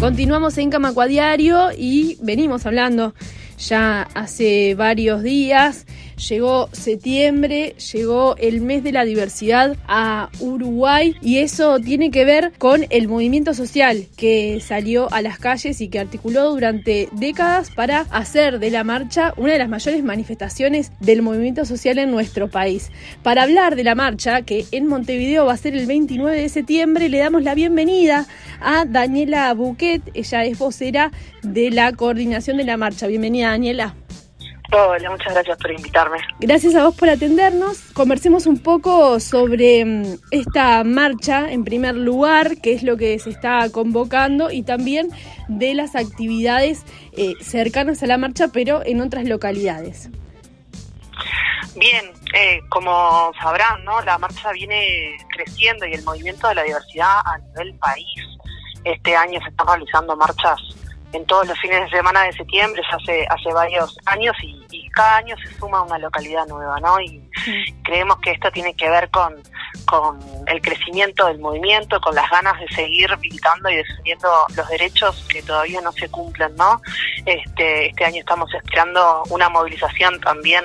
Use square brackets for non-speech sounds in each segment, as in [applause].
Continuamos en Camacuadiario y venimos hablando ya hace varios días. Llegó septiembre, llegó el mes de la diversidad a Uruguay y eso tiene que ver con el movimiento social que salió a las calles y que articuló durante décadas para hacer de la marcha una de las mayores manifestaciones del movimiento social en nuestro país. Para hablar de la marcha, que en Montevideo va a ser el 29 de septiembre, le damos la bienvenida a Daniela Buquet. Ella es vocera de la coordinación de la marcha. Bienvenida, Daniela. Hola, muchas gracias por invitarme. Gracias a vos por atendernos. Conversemos un poco sobre mm, esta marcha, en primer lugar, qué es lo que se está convocando y también de las actividades eh, cercanas a la marcha, pero en otras localidades. Bien, eh, como sabrán, ¿no? la marcha viene creciendo y el movimiento de la diversidad a nivel país. Este año se están realizando marchas en todos los fines de semana de septiembre, ya hace, hace varios años y, cada año se suma una localidad nueva, ¿no? Y creemos que esto tiene que ver con, con el crecimiento del movimiento, con las ganas de seguir militando y defendiendo los derechos que todavía no se cumplen, ¿no? Este, este año estamos esperando una movilización también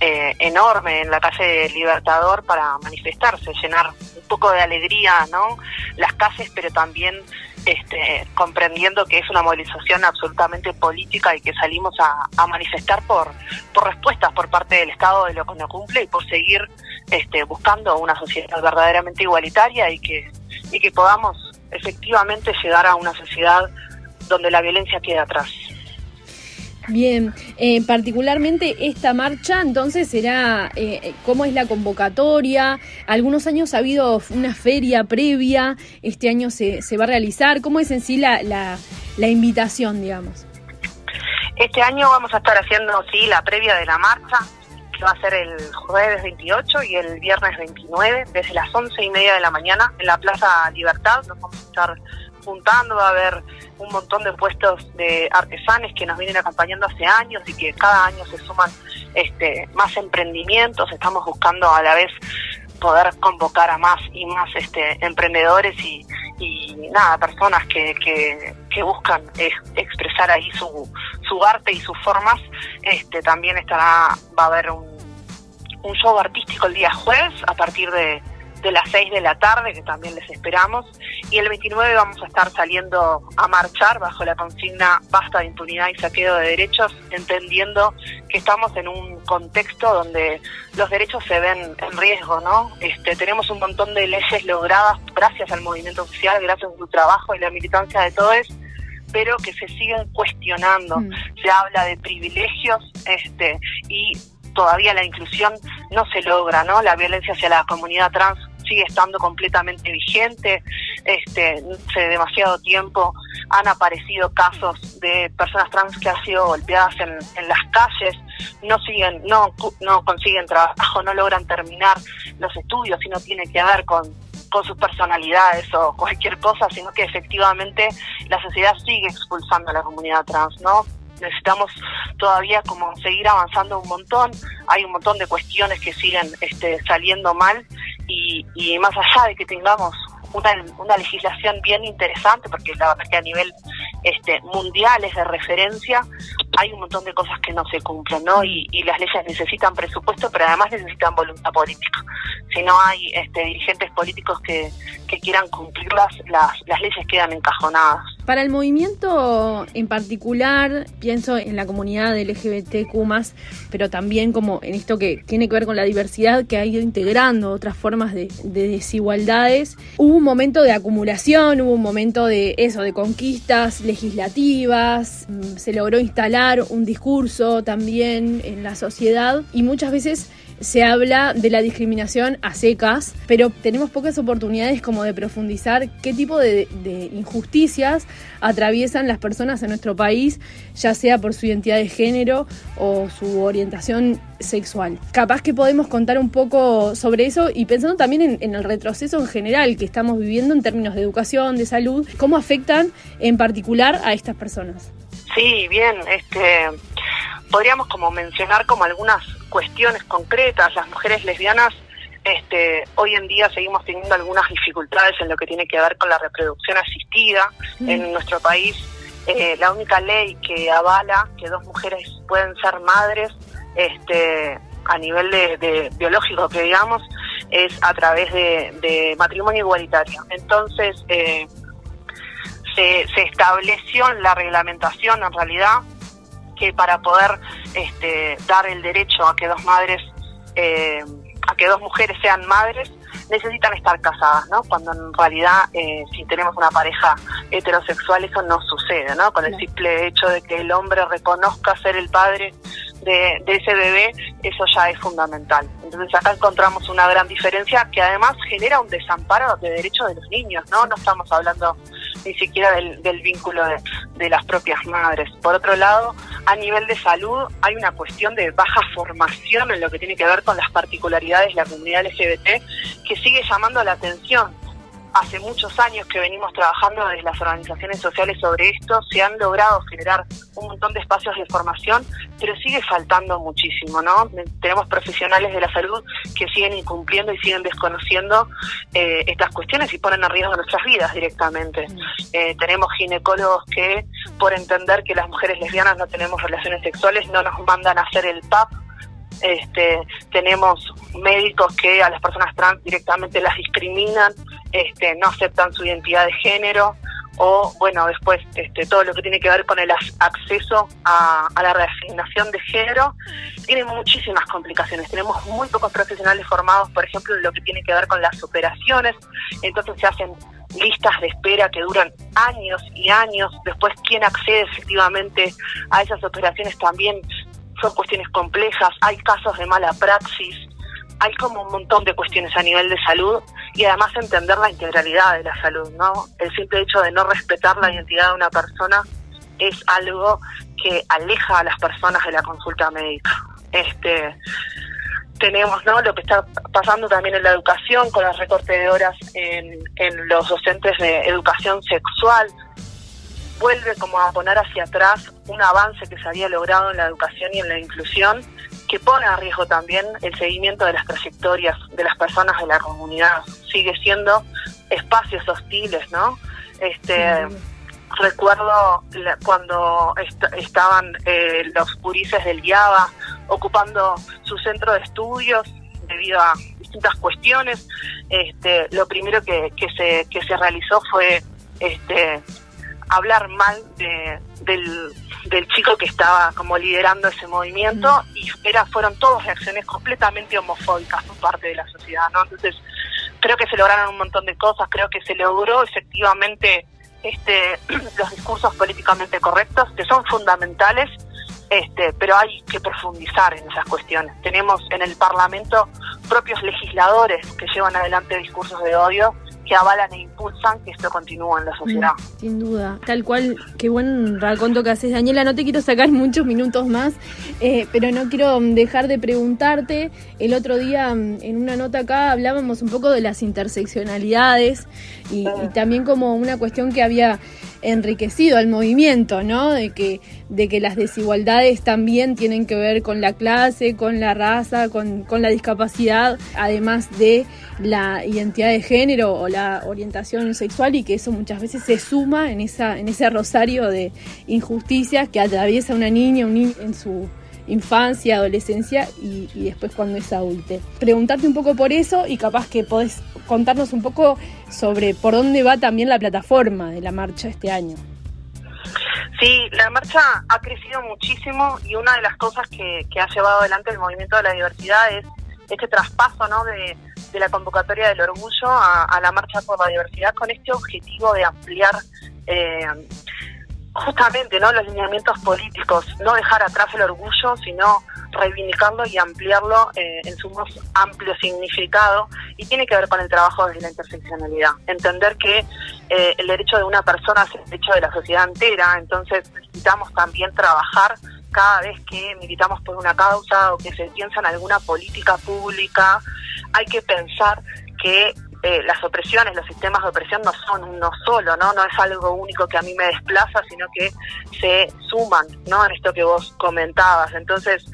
eh, enorme en la calle Libertador para manifestarse, llenar un poco de alegría, ¿no? Las calles, pero también este, comprendiendo que es una movilización absolutamente política y que salimos a, manifestar por, por respuestas por parte del Estado de lo que no cumple y por seguir este, buscando una sociedad verdaderamente igualitaria y que, y que podamos efectivamente llegar a una sociedad donde la violencia quede atrás. Bien, eh, particularmente esta marcha, entonces será, eh, ¿cómo es la convocatoria? Algunos años ha habido una feria previa, este año se, se va a realizar, ¿cómo es en sí la, la, la, invitación, digamos? Este año vamos a estar haciendo, sí, la previa de la marcha, que va a ser el jueves 28 y el viernes 29, desde las once y media de la mañana, en la Plaza Libertad, nos vamos a estar juntando, va a haber un montón de puestos de artesanes que nos vienen acompañando hace años y que cada año se suman este, más emprendimientos, estamos buscando a la vez poder convocar a más y más este, emprendedores y, nada, personas que, que, buscan expresar ahí su, su arte y sus formas. Este, también estará, va a haber un, un show artístico el día jueves a partir de, de las 6 de la tarde, que también les esperamos, y el 29 vamos a estar saliendo a marchar bajo la consigna basta de impunidad y saqueo de derechos, entendiendo que estamos en un contexto donde los derechos se ven en riesgo, ¿no? Este, tenemos un montón de leyes logradas gracias al movimiento social, gracias a su trabajo y la militancia de todos, pero que se siguen cuestionando. Mm. Se habla de privilegios este, y todavía la inclusión no se logra, ¿no? La violencia hacia la comunidad trans sigue estando completamente vigente. Este, hace demasiado tiempo han aparecido casos de personas trans que han sido golpeadas en, en las calles, no siguen, no, no consiguen trabajo, no logran terminar los estudios y no tiene que ver con, con sus personalidades o cualquier cosa, sino que efectivamente la sociedad sigue expulsando a la comunidad trans, ¿no? necesitamos todavía como seguir avanzando un montón, hay un montón de cuestiones que siguen este, saliendo mal y, y más allá de que tengamos una, una legislación bien interesante, porque la verdad que a nivel este, mundial es de referencia, hay un montón de cosas que no se cumplen, ¿no? Y, y las leyes necesitan presupuesto, pero además necesitan voluntad política. Si no hay este, dirigentes políticos que, que quieran cumplirlas, las, las leyes quedan encajonadas. Para el movimiento en particular, pienso en la comunidad LGBTQ, pero también como en esto que tiene que ver con la diversidad que ha ido integrando otras formas de, desigualdades. Hubo un momento de acumulación, hubo un momento de eso, de conquistas legislativas, mm, se logró instalar un discurso también en la sociedad y muchas veces se habla de la discriminación a secas, pero tenemos pocas oportunidades como de profundizar qué tipo de, injusticias atraviesan las personas en nuestro país, ya sea por su identidad de género o su orientación sexual. Capaz que podemos contar un poco sobre eso y pensando también en, en el retroceso en general que estamos viviendo en términos de educación, de salud, cómo afectan en particular a estas personas. Sí, bien, este podríamos como mencionar como algunas cuestiones concretas. Las mujeres lesbianas Este, hoy en día seguimos teniendo algunas dificultades en lo que tiene que ver con la reproducción asistida mm. en nuestro país. Eh, la única ley que avala que dos mujeres pueden ser madres este, a nivel de, biológico, que digamos, es a través de, matrimonio igualitario. Entonces, eh, se, se, estableció en la reglamentación, en realidad, que para poder este, dar el derecho a que dos madres, eh, a que dos mujeres sean madres, necesitan estar casadas, ¿no? Cuando en realidad, eh, si tenemos una pareja heterosexual, eso no sucede, ¿no? Con el simple hecho de que el hombre reconozca ser el padre de, ese bebé, eso ya es fundamental. Entonces acá encontramos una gran diferencia que además genera un desamparo de derechos de los niños, ¿no? No estamos hablando ni siquiera del, vínculo de, de, las propias madres. Por otro lado, a nivel de salud hay una cuestión de baja formación en lo que tiene que ver con las particularidades de la comunidad LGBT que sigue llamando la atención hace muchos años que venimos trabajando desde las organizaciones sociales sobre esto, se han logrado generar un montón de espacios de formación, pero sigue faltando muchísimo, ¿no? Tenemos profesionales de la salud que siguen incumpliendo y siguen desconociendo eh, estas cuestiones y ponen en riesgo nuestras vidas directamente. Mm. Eh, tenemos ginecólogos que, por entender que las mujeres lesbianas no tenemos relaciones sexuales, no nos mandan a hacer el PAP este, tenemos médicos que a las personas trans directamente las discriminan, este, no aceptan su identidad de género o bueno después este, todo lo que tiene que ver con el acceso a, la reasignación de género tiene muchísimas complicaciones. Tenemos muy pocos profesionales formados por ejemplo en lo que tiene que ver con las operaciones. Entonces se hacen listas de espera que duran años y años. Después quién accede efectivamente a esas operaciones también son cuestiones complejas, hay casos de mala praxis, hay como un montón de cuestiones a nivel de salud y además entender la integralidad de la salud, ¿no? El simple hecho de no respetar la identidad de una persona es algo que aleja a las personas de la consulta médica. Este tenemos ¿no? lo que está pasando también en la educación con el recorte de horas en, los docentes de educación sexual vuelve como a poner hacia atrás un avance que se había logrado en la educación y en la inclusión, que pone a riesgo también el seguimiento de las trayectorias de las personas de la comunidad. Sigue siendo espacios hostiles, ¿no? Este, recuerdo cuando estaban eh, los purices del IABA ocupando su centro de estudios debido a distintas cuestiones. Este, lo primero que, que, se, que se realizó fue este, hablar mal de, del, del chico que estaba como liderando ese movimiento mm. y era fueron todas reacciones completamente homofóbicas por parte de la sociedad, ¿no? Entonces, creo que se lograron un montón de cosas, creo que se logró efectivamente este [clears throat] los discursos políticamente correctos que son fundamentales, este, pero hay que profundizar en esas cuestiones. Tenemos en el Parlamento propios legisladores que llevan adelante discursos de odio que avalan e impulsan que esto continúe en la sociedad. Mm, sin duda, tal cual, qué buen raconto que haces, Daniela. No te quiero sacar [laughs] muchos minutos más, eh, pero no quiero dejar de preguntarte. El otro día, mm, en una nota acá, hablábamos un poco de las interseccionalidades y, y también como una cuestión que había enriquecido al movimiento, ¿no? De que, de que las desigualdades también tienen que ver con la clase, con la raza, con, con la discapacidad, además de la identidad de género o la orientación sexual y que eso muchas veces se suma en, esa, en ese rosario de injusticias que atraviesa una niña, un niño en su infancia, adolescencia y, después cuando es adulte. Preguntarte un poco por eso y capaz que podés contarnos un poco sobre por dónde va también la plataforma de la marcha este año. Sí, la marcha ha crecido muchísimo y una de las cosas que, ha llevado adelante el movimiento de la diversidad es este traspaso ¿no? de, la convocatoria del orgullo a, la marcha por la diversidad con este objetivo de ampliar eh, justamente no los lineamientos políticos, no dejar atrás el orgullo, sino reivindicarlo y ampliarlo eh, en su más amplio significado y tiene que ver con el trabajo desde la interseccionalidad. Entender que eh, el derecho de una persona es el derecho de la sociedad entera, entonces necesitamos también trabajar cada vez que militamos por una causa o que se piensa en alguna política pública, hay que pensar que eh, las opresiones, los sistemas de opresión no son uno solo, ¿no? No es algo único que a mí me desplaza, sino que se suman, ¿no? En esto que vos comentabas. Entonces,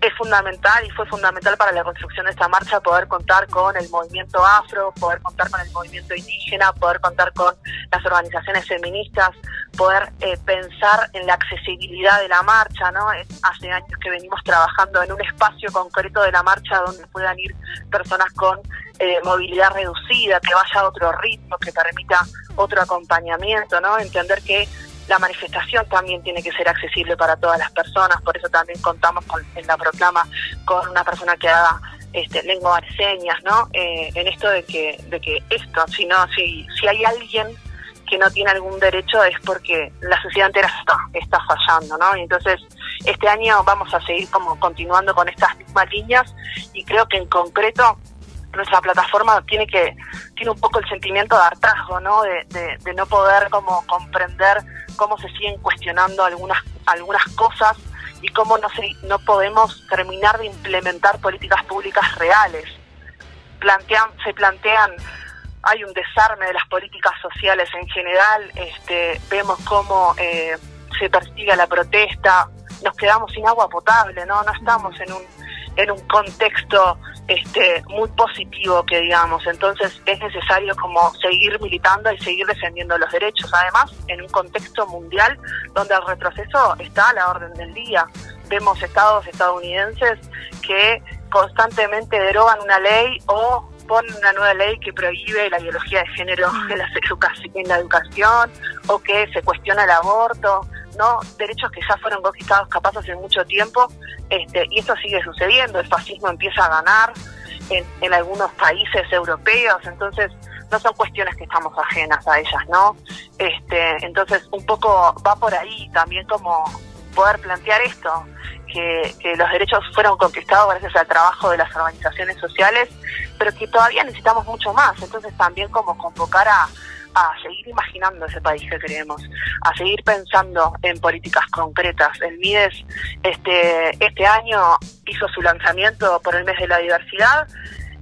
es fundamental y fue fundamental para la construcción de esta marcha poder contar con el movimiento afro, poder contar con el movimiento indígena, poder contar con las organizaciones feministas, poder eh, pensar en la accesibilidad de la marcha, ¿no? Hace años que venimos trabajando en un espacio concreto de la marcha donde puedan ir personas con eh, movilidad reducida, que vaya a otro ritmo, que permita otro acompañamiento, ¿no? Entender que la manifestación también tiene que ser accesible para todas las personas, por eso también contamos con, en la proclama con una persona que haga este, lengua de señas, ¿no? Eh, en esto de que, de que esto, si no, si, si hay alguien que no tiene algún derecho es porque la sociedad entera está, está fallando, ¿no? Y entonces, este año vamos a seguir como continuando con estas mismas líneas y creo que en concreto nuestra plataforma tiene que tiene un poco el sentimiento de hartazgo, ¿no? De, de, no poder como comprender cómo se siguen cuestionando algunas algunas cosas y cómo no se, no podemos terminar de implementar políticas públicas reales. Plantean, se plantean hay un desarme de las políticas sociales en general, este, vemos cómo eh, se persigue la protesta, nos quedamos sin agua potable, no, no estamos en un en un contexto este, muy positivo que digamos. Entonces es necesario como seguir militando y seguir defendiendo los derechos. Además, en un contexto mundial donde el retroceso está a la orden del día. Vemos estados estadounidenses que constantemente derogan una ley o ponen una nueva ley que prohíbe la biología de género en la, en la educación o que se cuestiona el aborto. ¿No? derechos que ya fueron conquistados capaz hace mucho tiempo este, y esto sigue sucediendo, el fascismo empieza a ganar en, en algunos países europeos, entonces no son cuestiones que estamos ajenas a ellas, ¿no? Este, entonces un poco va por ahí también como poder plantear esto, que, que, los derechos fueron conquistados gracias al trabajo de las organizaciones sociales, pero que todavía necesitamos mucho más. Entonces también como convocar a, a seguir imaginando ese país que queremos, a seguir pensando en políticas concretas. El MIDES este, este año hizo su lanzamiento por el mes de la diversidad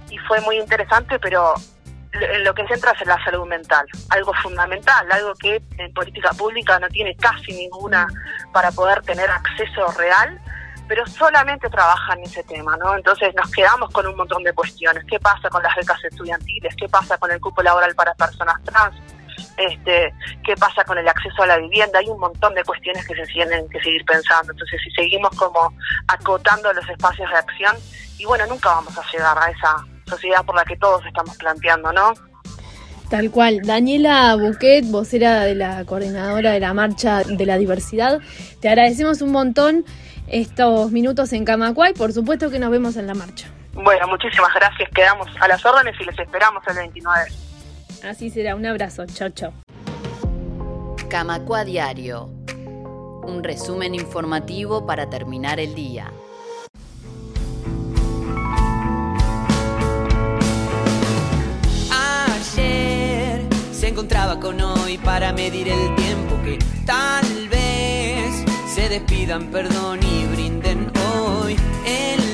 y fue muy interesante, pero lo que centra es en la salud mental, algo fundamental, algo que en política pública no tiene casi ninguna para poder tener acceso real pero solamente trabajan ese tema, ¿no? Entonces nos quedamos con un montón de cuestiones. ¿Qué pasa con las becas estudiantiles? ¿Qué pasa con el cupo laboral para personas trans? Este, ¿Qué pasa con el acceso a la vivienda? Hay un montón de cuestiones que se tienen que seguir pensando. Entonces, si seguimos como acotando los espacios de acción, y bueno, nunca vamos a llegar a esa sociedad por la que todos estamos planteando, ¿no? Tal cual. Daniela Buquet, vocera de la coordinadora de la Marcha de la Diversidad, te agradecemos un montón estos minutos en Camacuay. Por supuesto que nos vemos en la marcha. Bueno, muchísimas gracias. Quedamos a las órdenes y les esperamos el 29. Así será. Un abrazo. Chao, chao. Camacua Diario. Un resumen informativo para terminar el día. Ayer se encontraba con hoy para medir el tiempo que tal se despidan, perdón y brinden hoy. El.